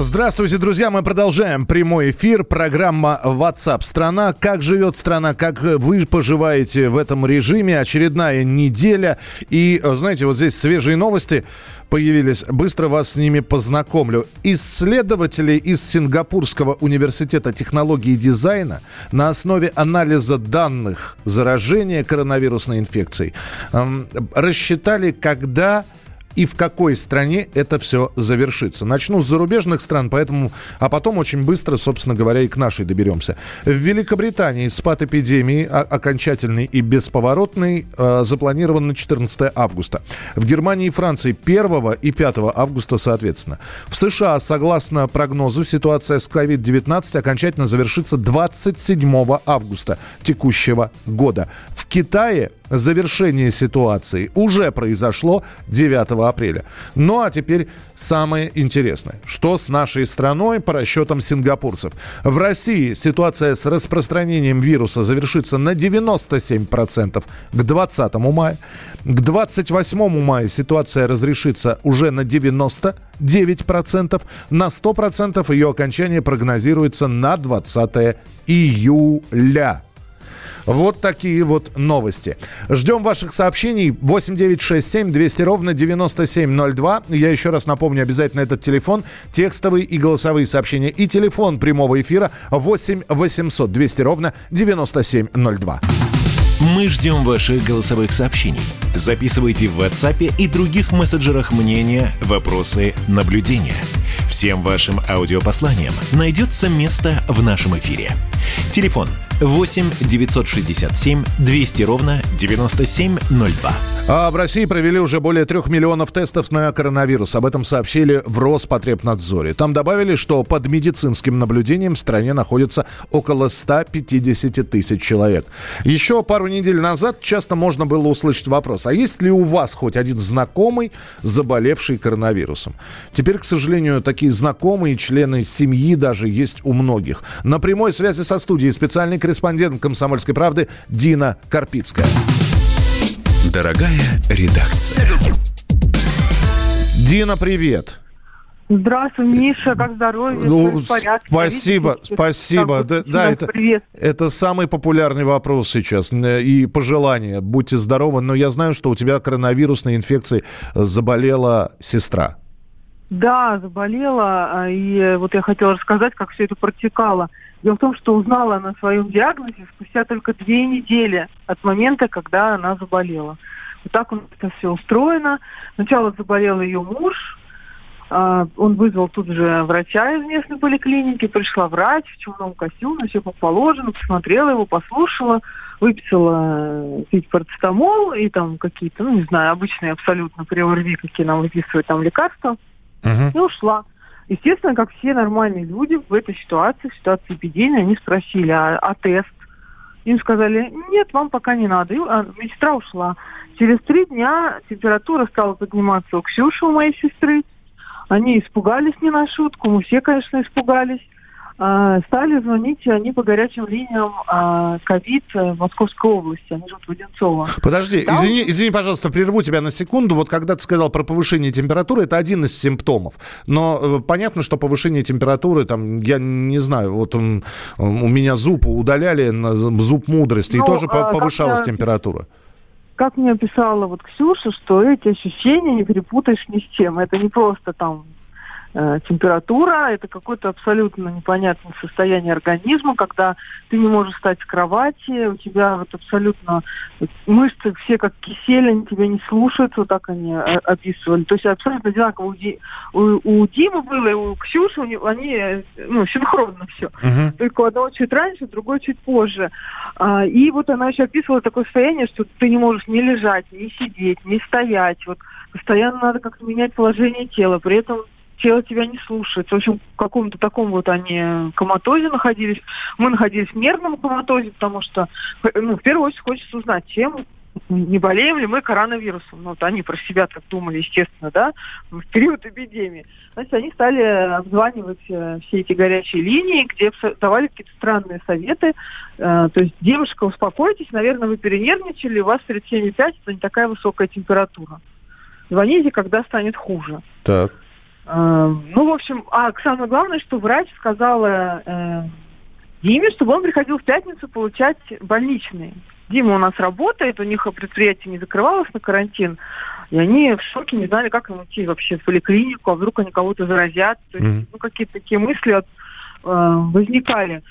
Здравствуйте, друзья. Мы продолжаем прямой эфир. Программа WhatsApp страна. Как живет страна? Как вы поживаете в этом режиме? Очередная неделя. И, знаете, вот здесь свежие новости появились. Быстро вас с ними познакомлю. Исследователи из Сингапурского университета технологии и дизайна на основе анализа данных заражения коронавирусной инфекцией эм, рассчитали, когда и в какой стране это все завершится. Начну с зарубежных стран, поэтому, а потом очень быстро, собственно говоря, и к нашей доберемся. В Великобритании спад эпидемии окончательный и бесповоротный э, запланирован на 14 августа. В Германии и Франции 1 и 5 августа соответственно. В США, согласно прогнозу, ситуация с COVID-19 окончательно завершится 27 августа текущего года. В Китае завершение ситуации уже произошло 9 апреля. Ну а теперь самое интересное. Что с нашей страной по расчетам сингапурцев? В России ситуация с распространением вируса завершится на 97% к 20 мая. К 28 мая ситуация разрешится уже на 99%. На 100% ее окончание прогнозируется на 20 июля. Вот такие вот новости. Ждем ваших сообщений. 8967 200 ровно 9702. Я еще раз напомню, обязательно этот телефон. Текстовые и голосовые сообщения. И телефон прямого эфира 8 800 200 ровно 9702. Мы ждем ваших голосовых сообщений. Записывайте в WhatsApp и других мессенджерах мнения, вопросы, наблюдения. Всем вашим аудиопосланиям найдется место в нашем эфире. Телефон 8 967 200 ровно 9702. А в России провели уже более трех миллионов тестов на коронавирус. Об этом сообщили в Роспотребнадзоре. Там добавили, что под медицинским наблюдением в стране находится около 150 тысяч человек. Еще пару недель назад часто можно было услышать вопрос, а есть ли у вас хоть один знакомый, заболевший коронавирусом? Теперь, к сожалению, такие знакомые, члены семьи даже есть у многих. На прямой связи со студией специальный корреспондент «Комсомольской правды» Дина Карпицкая. Дорогая редакция. Дина, привет. Здравствуй, Миша, как здоровье? Ну, спасибо, Видите, спасибо. Да, да это, это самый популярный вопрос сейчас и пожелание. Будьте здоровы, но я знаю, что у тебя коронавирусной инфекцией заболела сестра. Да, заболела, а, и вот я хотела рассказать, как все это протекало. Дело в том, что узнала она о своем диагнозе спустя только две недели от момента, когда она заболела. Вот так у нас это все устроено. Сначала заболел ее муж, а, он вызвал тут же врача из местной поликлиники, пришла врач в черном костюме, все как положено, посмотрела его, послушала, выписала пить парацетамол и там какие-то, ну не знаю, обычные абсолютно при ОРВИ, какие нам выписывают там лекарства, uh-huh. и ушла. Естественно, как все нормальные люди в этой ситуации, в ситуации эпидемии, они спросили, а, а тест? Им сказали, нет, вам пока не надо. И а, медсестра ушла. Через три дня температура стала подниматься у Ксюши, у моей сестры. Они испугались не на шутку, мы все, конечно, испугались. А, стали звонить они по горячим линиям а, ковид в Московской области. Они живут в Одинцово. Подожди, Там... извини, извини, пожалуйста, прерву тебя на секунду. Вот когда ты сказал про повышение температуры, это один из симптомов. Но э, понятно, что повышение температуры, там, я не знаю, вот он, у меня зуб удаляли, зуб мудрости, ну, и тоже а, повышалась температура как мне описала вот Ксюша, что эти ощущения не перепутаешь ни с чем. Это не просто там Э, температура, это какое-то абсолютно непонятное состояние организма, когда ты не можешь встать с кровати, у тебя вот абсолютно мышцы все как кисель, они тебя не слушают, вот так они э, описывали. То есть абсолютно одинаково у, Ди, у, у Димы было, и у Ксюши, у они э, ну, синхронно все. Uh-huh. Только у одного чуть раньше, другой чуть позже. А, и вот она еще описывала такое состояние, что ты не можешь ни лежать, ни сидеть, ни стоять. Вот постоянно надо как-то менять положение тела. При этом тело тебя не слушает. В общем, в каком-то таком вот они коматозе находились. Мы находились в нервном коматозе, потому что, ну, в первую очередь хочется узнать, чем не болеем ли мы коронавирусом. Ну, вот они про себя так думали, естественно, да, в период эпидемии. Значит, они стали обзванивать э, все эти горячие линии, где давали какие-то странные советы. Э, то есть, девушка, успокойтесь, наверное, вы перенервничали, у вас 37,5, это не такая высокая температура. звоните, когда станет хуже. Так. Э, ну, в общем, а самое главное, что врач сказала э, Диме, чтобы он приходил в пятницу получать больничные. Дима у нас работает, у них предприятие не закрывалось на карантин, и они в шоке не знали, как им идти вообще в поликлинику, а вдруг они кого-то заразят. То есть, mm-hmm. ну, какие-то такие мысли от, э, возникали.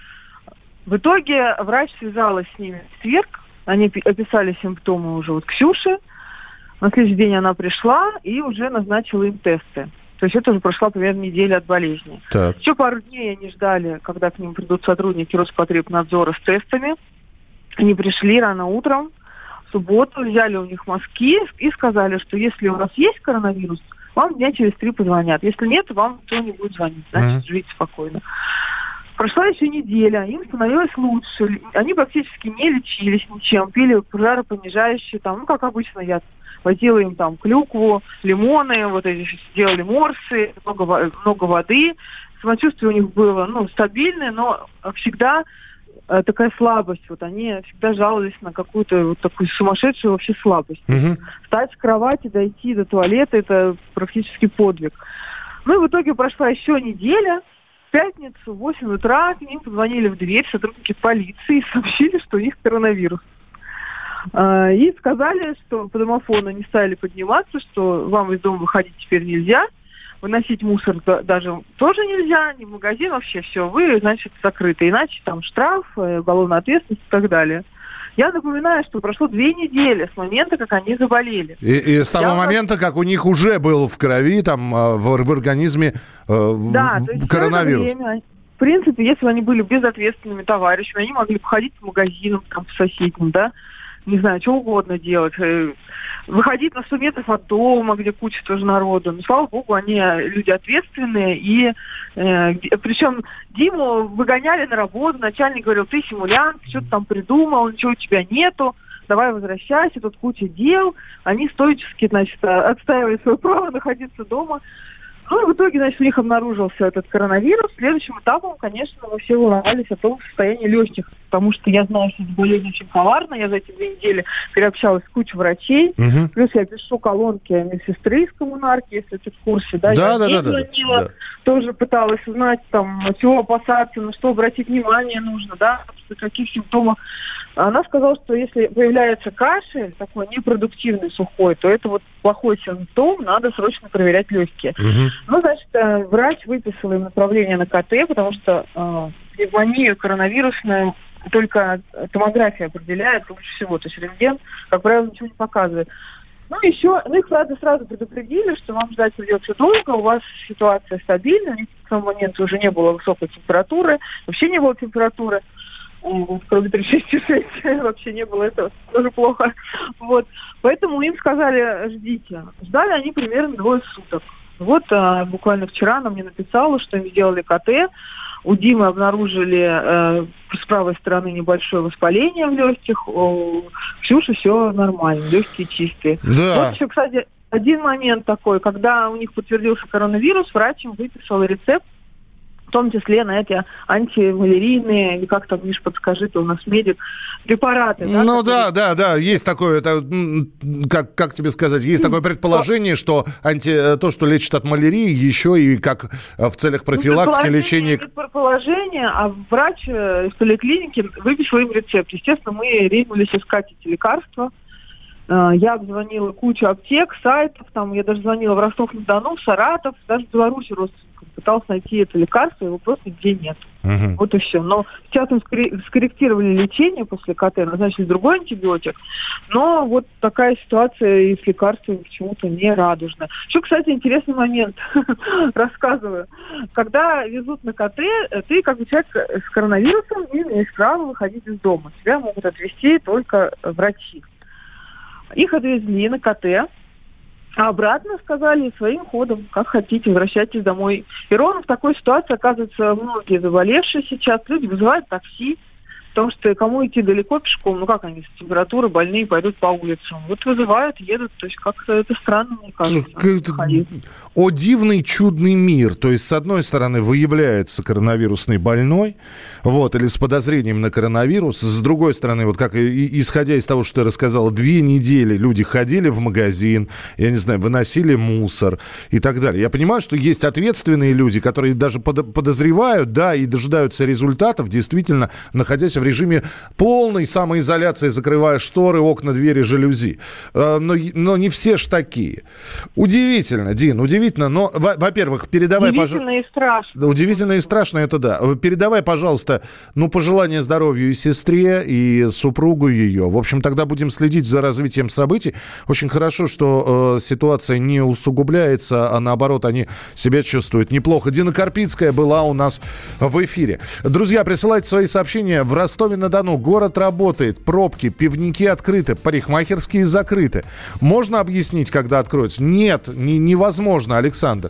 В итоге врач связалась с ними в четверг, они описали симптомы уже вот Ксюши. На следующий день она пришла и уже назначила им тесты. То есть это уже прошла примерно неделя от болезни. Так. Еще пару дней они ждали, когда к ним придут сотрудники Роспотребнадзора с тестами. Они пришли рано утром, в субботу, взяли у них мазки и сказали, что если у вас есть коронавирус, вам дня через три позвонят. Если нет, вам никто не будет звонить. Значит, mm-hmm. живите спокойно. Прошла еще неделя, им становилось лучше. Они практически не лечились ничем, пили пожаропонижающие, там, ну, как обычно, я возила им там клюкву, лимоны, вот эти делали морсы, много, много воды. Самочувствие у них было, ну, стабильное, но всегда э, такая слабость. Вот они всегда жаловались на какую-то вот такую сумасшедшую вообще слабость. Угу. Встать с кровати, дойти до туалета, это практически подвиг. Ну и в итоге прошла еще неделя. В пятницу в 8 утра к ним позвонили в дверь сотрудники полиции и сообщили, что у них коронавирус. А, и сказали, что по домофону не стали подниматься, что вам из дома выходить теперь нельзя, выносить мусор даже тоже нельзя, ни в магазин, вообще все, вы, значит, закрыты. Иначе там штраф, э, уголовная ответственность и так далее. Я напоминаю, что прошло две недели с момента, как они заболели. И, и с того Я момента, как у них уже был в крови, там, а, в, в организме э, да, коронавирус. Время, в принципе, если бы они были безответственными товарищами, они могли походить по магазинам, там, по соседним, да, не знаю, что угодно делать. Э, выходить на 100 метров от дома, где куча тоже народу. Но, слава богу, они люди ответственные. И э, причем Диму выгоняли на работу. Начальник говорил, ты симулянт, что ты там придумал, ничего у тебя нету давай возвращайся, тут куча дел. Они стоически, значит, отстаивали свое право находиться дома. Ну, и в итоге, значит, у них обнаружился этот коронавирус. Следующим этапом, конечно, мы все волновались о том состоянии легких, потому что я знаю, что эта болезнь очень коварна. Я за эти две недели переобщалась с кучей врачей. Угу. Плюс я пишу колонки медсестры из коммунарки, если ты в курсе. Да, да, я да, да, звонила, да. тоже пыталась узнать, там, чего опасаться, на что обратить внимание нужно, да, каких симптомов она сказала, что если появляется кашель, такой непродуктивный, сухой, то это вот плохой симптом, надо срочно проверять легкие. Угу. Ну, значит, э, врач выписал им направление на КТ, потому что э, пневмонию коронавирусную только томография определяет лучше всего. То есть рентген, как правило, ничего не показывает. Ну, еще, ну, их, правда, сразу предупредили, что вам ждать придется долго, у вас ситуация стабильная, к тому моменту уже не было высокой температуры, вообще не было температуры кроме 36,6 вообще не было этого, тоже плохо. Вот. Поэтому им сказали, ждите. Ждали они примерно двое суток. Вот а, буквально вчера она мне написала, что им сделали КТ. У Димы обнаружили э, с правой стороны небольшое воспаление в легких. У Ксюши все нормально, легкие чистые. Да. Вот еще, кстати, один момент такой, когда у них подтвердился коронавирус, врач им выписал рецепт в том числе на эти антималярийные, или как там, Миш, подскажи, ты у нас медик, препараты. Да, ну которые... да, да, да, есть такое, это, как, как тебе сказать, есть такое предположение, что анти, э, то, что лечит от малярии, еще и как э, в целях ну, профилактики, ну, лечения... предположение, а врач э, из поликлиники выписал им рецепт. Естественно, мы ринулись искать эти лекарства. Я обзвонила кучу аптек, сайтов, там я даже звонила в Ростов-на-Дону, в Саратов, даже в Беларуси родственников пытался найти это лекарство, его просто нигде нет. Угу. Вот и все. Но сейчас мы скорректировали лечение после КТ, назначили другой антибиотик. Но вот такая ситуация и с лекарствами почему-то не радужная. Еще, кстати, интересный момент. Рассказываю. Когда везут на КТ, ты как бы человек с коронавирусом не имеешь права выходить из дома. Тебя могут отвезти только врачи. Их отвезли на КТ, а обратно сказали своим ходом, как хотите, возвращайтесь домой. И ровно в такой ситуации, оказывается, многие заболевшие сейчас, люди вызывают такси, потому что кому идти далеко пешком, ну как они с температурой больные пойдут по улицам. Вот вызывают, едут, то есть как-то это странно, мне кажется. Ну, о дивный чудный мир. То есть, с одной стороны, выявляется коронавирусный больной, вот, или с подозрением на коронавирус. С другой стороны, вот как исходя из того, что ты рассказал, две недели люди ходили в магазин, я не знаю, выносили мусор и так далее. Я понимаю, что есть ответственные люди, которые даже подозревают, да, и дожидаются результатов, действительно, находясь в режиме полной самоизоляции, закрывая шторы, окна, двери, жалюзи. Э, но, но не все ж такие. Удивительно, Дин, удивительно. Но, во-первых, передавай. Удивительно и страшно. Удивительно и страшно, это да. Передавай, пожалуйста, ну, пожелания здоровью и сестре, и супругу ее. В общем, тогда будем следить за развитием событий. Очень хорошо, что э, ситуация не усугубляется, а наоборот, они себя чувствуют неплохо. Дина Карпицкая была у нас в эфире. Друзья, присылайте свои сообщения. В Ростове-на-Дону город работает, пробки, пивники открыты, парикмахерские закрыты. Можно объяснить, когда откроются? Нет, не, невозможно, Александр.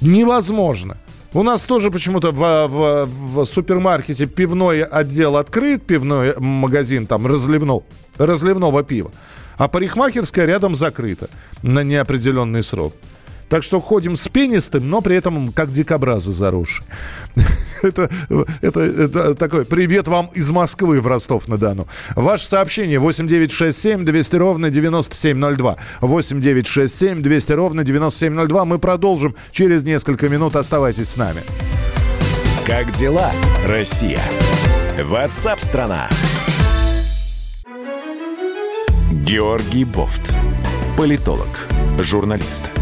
Невозможно. У нас тоже почему-то в, в, в супермаркете пивной отдел открыт, пивной магазин там разливного, разливного пива, а парикмахерская рядом закрыта на неопределенный срок. Так что ходим с пенистым, но при этом как дикобразы заросшие. это, это, это такой привет вам из Москвы в Ростов-на-Дону. Ваше сообщение 8967 200 ровно 9702. 8967 200 ровно 9702. Мы продолжим через несколько минут. Оставайтесь с нами. Как дела, Россия? Ватсап-страна! Георгий Бофт. Политолог, журналист –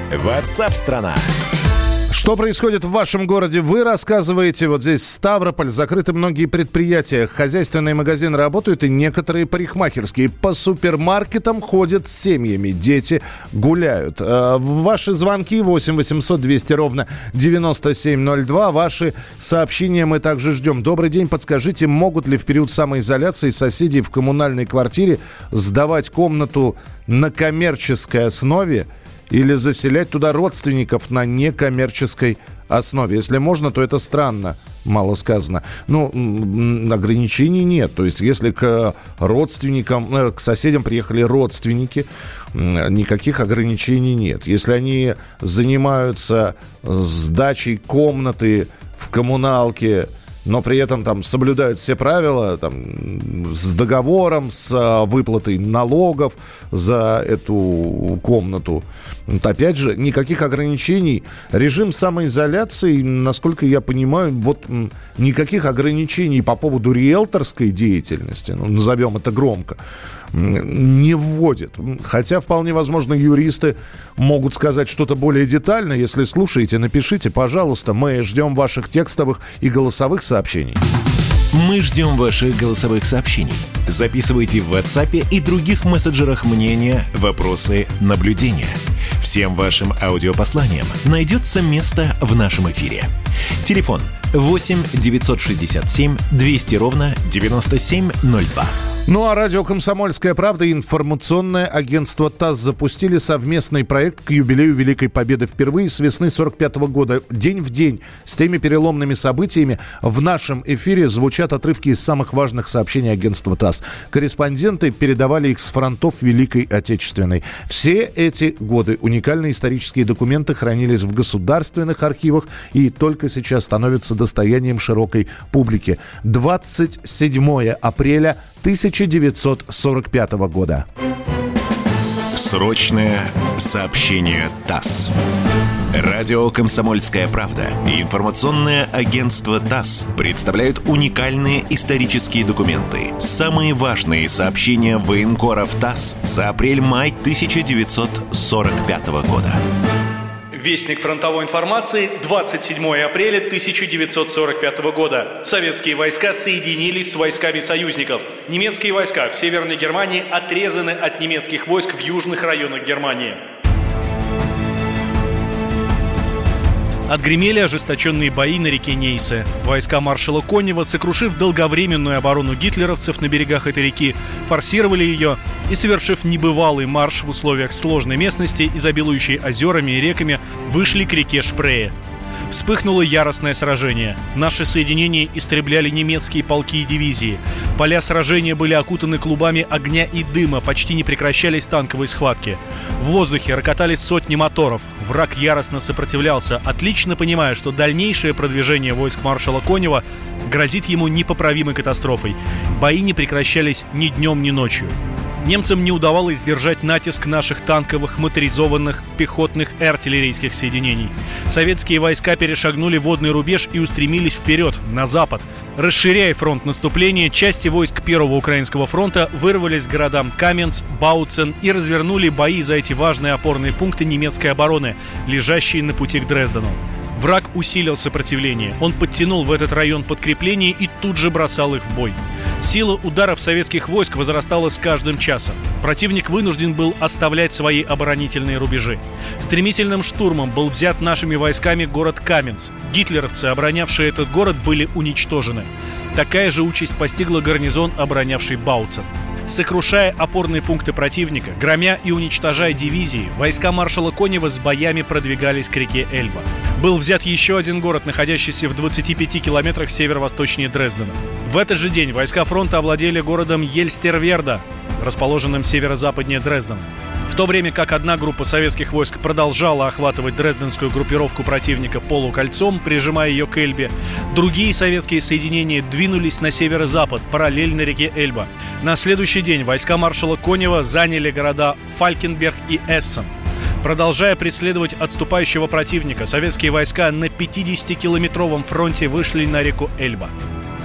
Ватсап-страна! страна что происходит в вашем городе? Вы рассказываете. Вот здесь Ставрополь. Закрыты многие предприятия. Хозяйственные магазины работают и некоторые парикмахерские. По супермаркетам ходят с семьями. Дети гуляют. Э, ваши звонки 8 800 200 ровно 9702. Ваши сообщения мы также ждем. Добрый день. Подскажите, могут ли в период самоизоляции соседи в коммунальной квартире сдавать комнату на коммерческой основе – или заселять туда родственников на некоммерческой основе. Если можно, то это странно, мало сказано. Ну, ограничений нет. То есть, если к родственникам, э, к соседям приехали родственники, никаких ограничений нет. Если они занимаются сдачей комнаты в коммуналке, но при этом там соблюдают все правила там, с договором, с а, выплатой налогов за эту комнату. Опять же, никаких ограничений. Режим самоизоляции, насколько я понимаю, вот никаких ограничений по поводу риэлторской деятельности, ну, назовем это громко, не вводит. Хотя, вполне возможно, юристы могут сказать что-то более детально. Если слушаете, напишите, пожалуйста. Мы ждем ваших текстовых и голосовых сообщений. Мы ждем ваших голосовых сообщений. Записывайте в WhatsApp и других мессенджерах мнения, вопросы, наблюдения. Всем вашим аудиопосланиям найдется место в нашем эфире. Телефон 8 967 200 ровно 9702. Ну а радио «Комсомольская правда» и информационное агентство ТАСС запустили совместный проект к юбилею Великой Победы впервые с весны 45 года. День в день с теми переломными событиями в нашем эфире звучат отрывки из самых важных сообщений агентства ТАСС. Корреспонденты передавали их с фронтов Великой Отечественной. Все эти годы уникальные исторические документы хранились в государственных архивах и только сейчас становятся достоянием широкой публики. 27 апреля 1945 года. Срочное сообщение ТАСС. Радио «Комсомольская правда» и информационное агентство ТАСС представляют уникальные исторические документы. Самые важные сообщения военкоров ТАСС за апрель-май 1945 года. Вестник фронтовой информации, 27 апреля 1945 года. Советские войска соединились с войсками союзников. Немецкие войска в Северной Германии отрезаны от немецких войск в южных районах Германии. Отгремели ожесточенные бои на реке Нейсе. Войска маршала Конева, сокрушив долговременную оборону гитлеровцев на берегах этой реки, форсировали ее и, совершив небывалый марш в условиях сложной местности, изобилующей озерами и реками, вышли к реке Шпрее. Вспыхнуло яростное сражение. Наши соединения истребляли немецкие полки и дивизии. Поля сражения были окутаны клубами огня и дыма, почти не прекращались танковые схватки. В воздухе рокотали сотни моторов. Враг яростно сопротивлялся, отлично понимая, что дальнейшее продвижение войск маршала Конева грозит ему непоправимой катастрофой. Бои не прекращались ни днем, ни ночью. Немцам не удавалось сдержать натиск наших танковых, моторизованных, пехотных и артиллерийских соединений. Советские войска перешагнули водный рубеж и устремились вперед, на запад. Расширяя фронт наступления, части войск Первого Украинского фронта вырвались к городам Каменс, Бауцен и развернули бои за эти важные опорные пункты немецкой обороны, лежащие на пути к Дрездену. Враг усилил сопротивление. Он подтянул в этот район подкрепление и тут же бросал их в бой. Сила ударов советских войск возрастала с каждым часом. Противник вынужден был оставлять свои оборонительные рубежи. Стремительным штурмом был взят нашими войсками город Каменц. Гитлеровцы, оборонявшие этот город, были уничтожены. Такая же участь постигла гарнизон, оборонявший Бауцен. Сокрушая опорные пункты противника, громя и уничтожая дивизии, войска маршала Конева с боями продвигались к реке Эльба. Был взят еще один город, находящийся в 25 километрах северо-восточнее Дрездена. В этот же день войска фронта овладели городом Ельстерверда, расположенным северо-западнее Дрездена. В то время как одна группа советских войск продолжала охватывать дрезденскую группировку противника полукольцом, прижимая ее к Эльбе, другие советские соединения двинулись на северо-запад, параллельно реке Эльба. На следующий день войска маршала Конева заняли города Фалькенберг и Эссен. Продолжая преследовать отступающего противника, советские войска на 50-километровом фронте вышли на реку Эльба.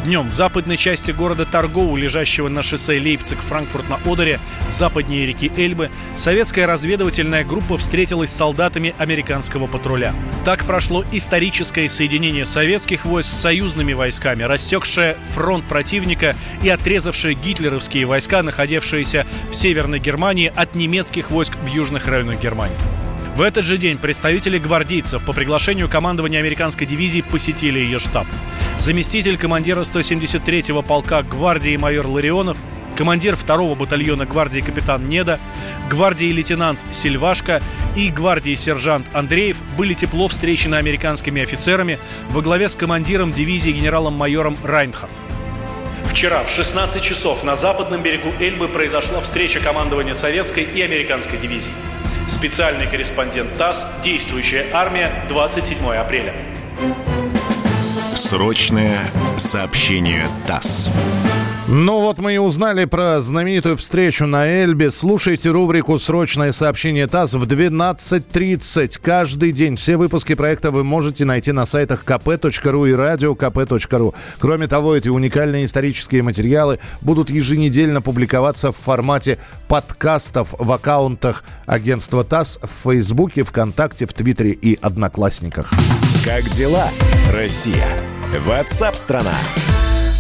Днем в западной части города Торгову, лежащего на шоссе Лейпциг-Франкфурт на Одере, западнее реки Эльбы, советская разведывательная группа встретилась с солдатами американского патруля. Так прошло историческое соединение советских войск с союзными войсками, растекшее фронт противника и отрезавшее гитлеровские войска, находившиеся в Северной Германии от немецких войск в южных районах Германии. В этот же день представители гвардейцев по приглашению командования американской дивизии посетили ее штаб. Заместитель командира 173-го полка гвардии майор Ларионов командир 2-го батальона гвардии капитан Неда, гвардии лейтенант Сильвашко и гвардии сержант Андреев были тепло встречены американскими офицерами во главе с командиром дивизии генералом-майором Райнхард. Вчера в 16 часов на западном берегу Эльбы произошла встреча командования советской и американской дивизий. Специальный корреспондент ТАСС «Действующая армия», 27 апреля. Срочное сообщение ТАСС. Ну вот мы и узнали про знаменитую встречу на Эльбе. Слушайте рубрику «Срочное сообщение ТАСС» в 12.30 каждый день. Все выпуски проекта вы можете найти на сайтах kp.ru и радиокп.ру. Кроме того, эти уникальные исторические материалы будут еженедельно публиковаться в формате подкастов в аккаунтах агентства ТАСС в Фейсбуке, ВКонтакте, в Твиттере и Одноклассниках. Как дела, Россия? Ватсап-страна!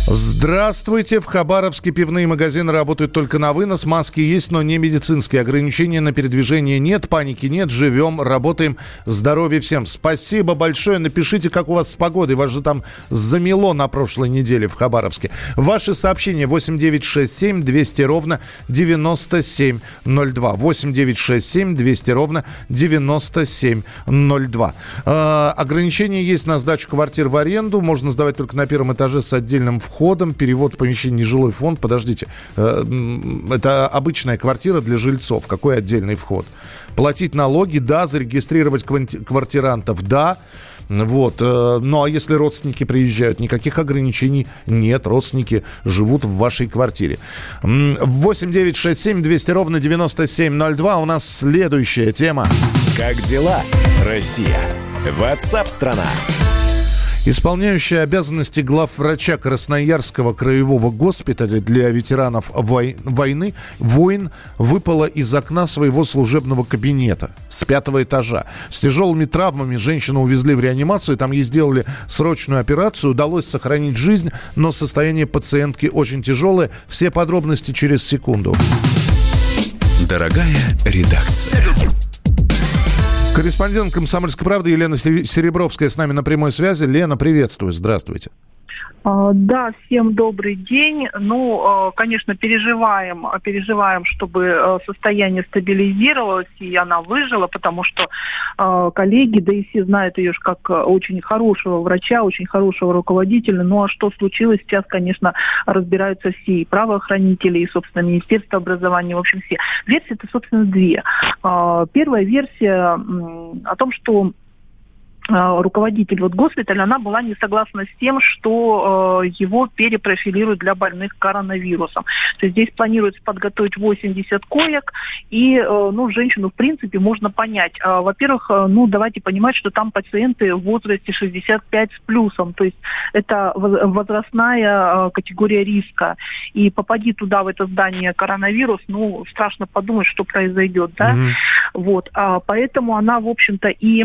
Здравствуйте. В Хабаровске пивные магазины работают только на вынос. Маски есть, но не медицинские. Ограничения на передвижение нет, паники нет. Живем, работаем. Здоровья всем. Спасибо большое. Напишите, как у вас с погодой. Вас же там замело на прошлой неделе в Хабаровске. Ваши сообщения 8967 200 ровно 9702. 8967 200 ровно 9702. Э, ограничения есть на сдачу квартир в аренду. Можно сдавать только на первом этаже с отдельным входом входом, перевод в помещение нежилой фонд. Подождите, э, это обычная квартира для жильцов. Какой отдельный вход? Платить налоги, да, зарегистрировать квартирантов, да. Вот. Э, ну, а если родственники приезжают, никаких ограничений нет. Родственники живут в вашей квартире. 8 9 6 7 200 ровно 9702. У нас следующая тема. Как дела, Россия? Ватсап-страна! Исполняющая обязанности главврача Красноярского краевого госпиталя для ветеранов вой- войны воин выпала из окна своего служебного кабинета с пятого этажа. С тяжелыми травмами женщину увезли в реанимацию, там ей сделали срочную операцию, удалось сохранить жизнь, но состояние пациентки очень тяжелое. Все подробности через секунду. Дорогая редакция. Корреспондент «Комсомольской правды» Елена Серебровская с нами на прямой связи. Лена, приветствую. Здравствуйте. А, да, всем добрый день. Ну, а, конечно, переживаем, переживаем, чтобы а, состояние стабилизировалось и она выжила, потому что коллеги, да и все знают ее как очень хорошего врача, очень хорошего руководителя. Ну, а что случилось сейчас, конечно, разбираются все, и правоохранители, и, собственно, Министерство образования, в общем, все. Версии-то, собственно, две. Первая версия о том, что руководитель вот госпиталя, она была не согласна с тем, что э, его перепрофилируют для больных коронавирусом. То есть здесь планируется подготовить 80 коек, и э, ну, женщину, в принципе, можно понять. Э, во-первых, э, ну, давайте понимать, что там пациенты в возрасте 65 с плюсом, то есть это возрастная э, категория риска. И попади туда, в это здание коронавирус, ну, страшно подумать, что произойдет, да? Mm-hmm. Вот, а, поэтому она, в общем-то, и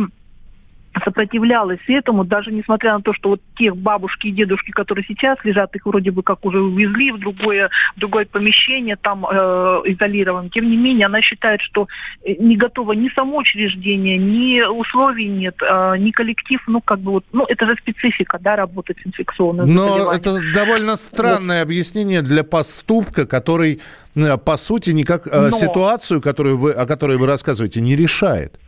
сопротивлялась этому, даже несмотря на то, что вот тех бабушки и дедушки, которые сейчас лежат, их вроде бы как уже увезли в другое, в другое помещение, там э, изолирован. Тем не менее, она считает, что э, не готово ни само учреждение, ни условий нет, э, ни коллектив, ну как бы вот, ну это же специфика, да, работать с инфекционным Но это довольно странное вот. объяснение для поступка, который, э, по сути, никак э, Но... ситуацию, которую вы, о которой вы рассказываете, не решает.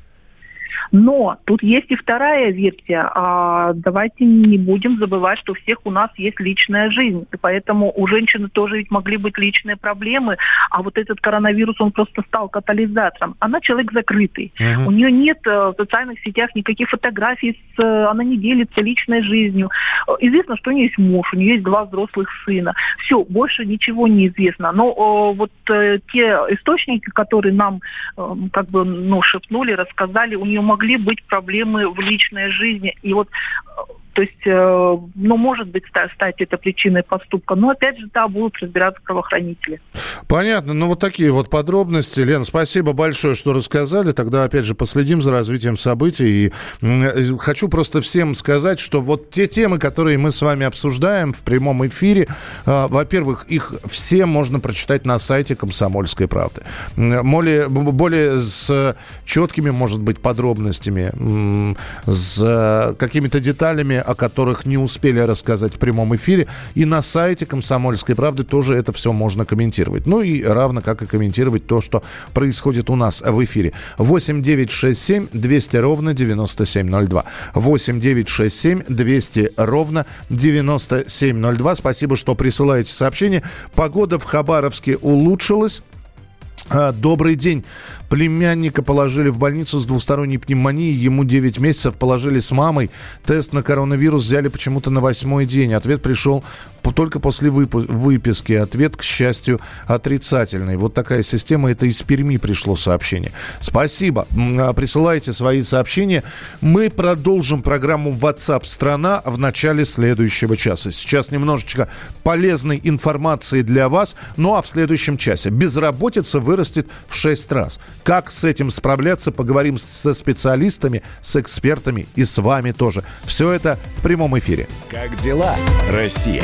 Но тут есть и вторая версия. А, давайте не будем забывать, что у всех у нас есть личная жизнь. И поэтому у женщины тоже ведь могли быть личные проблемы. А вот этот коронавирус, он просто стал катализатором. Она человек закрытый. Uh-huh. У нее нет э, в социальных сетях никаких фотографий. С, э, она не делится личной жизнью. Известно, что у нее есть муж, у нее есть два взрослых сына. Все, больше ничего не известно. Но э, вот э, те источники, которые нам э, как бы ну, шепнули, рассказали, у нее могли быть проблемы в личной жизни. И вот то есть, э, ну, может быть, стать это причиной поступка. Но, опять же, да, будут разбираться правоохранители. Понятно. Ну, вот такие вот подробности. Лен, спасибо большое, что рассказали. Тогда, опять же, последим за развитием событий. И э, хочу просто всем сказать, что вот те темы, которые мы с вами обсуждаем в прямом эфире, э, во-первых, их все можно прочитать на сайте «Комсомольской правды». Более, более с четкими, может быть, подробностями, с какими-то деталями о которых не успели рассказать в прямом эфире. И на сайте «Комсомольской правды» тоже это все можно комментировать. Ну и равно как и комментировать то, что происходит у нас в эфире. 8 9 6 7 200 ровно 9702. 8 9 6 7 200 ровно 9702. Спасибо, что присылаете сообщения. Погода в Хабаровске улучшилась. А, добрый день. Племянника положили в больницу с двусторонней пневмонией. Ему 9 месяцев положили с мамой. Тест на коронавирус взяли почему-то на восьмой день. Ответ пришел только после выписки. Ответ, к счастью, отрицательный. Вот такая система. Это из Перми пришло сообщение. Спасибо. А, присылайте свои сообщения. Мы продолжим программу WhatsApp страна в начале следующего часа. Сейчас немножечко полезной информации для вас. Ну а в следующем часе безработица вырастет в 6 раз. Как с этим справляться, поговорим со специалистами, с экспертами и с вами тоже. Все это в прямом эфире. Как дела, Россия?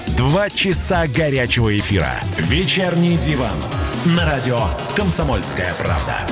Два часа горячего эфира. «Вечерний диван» на радио «Комсомольская правда».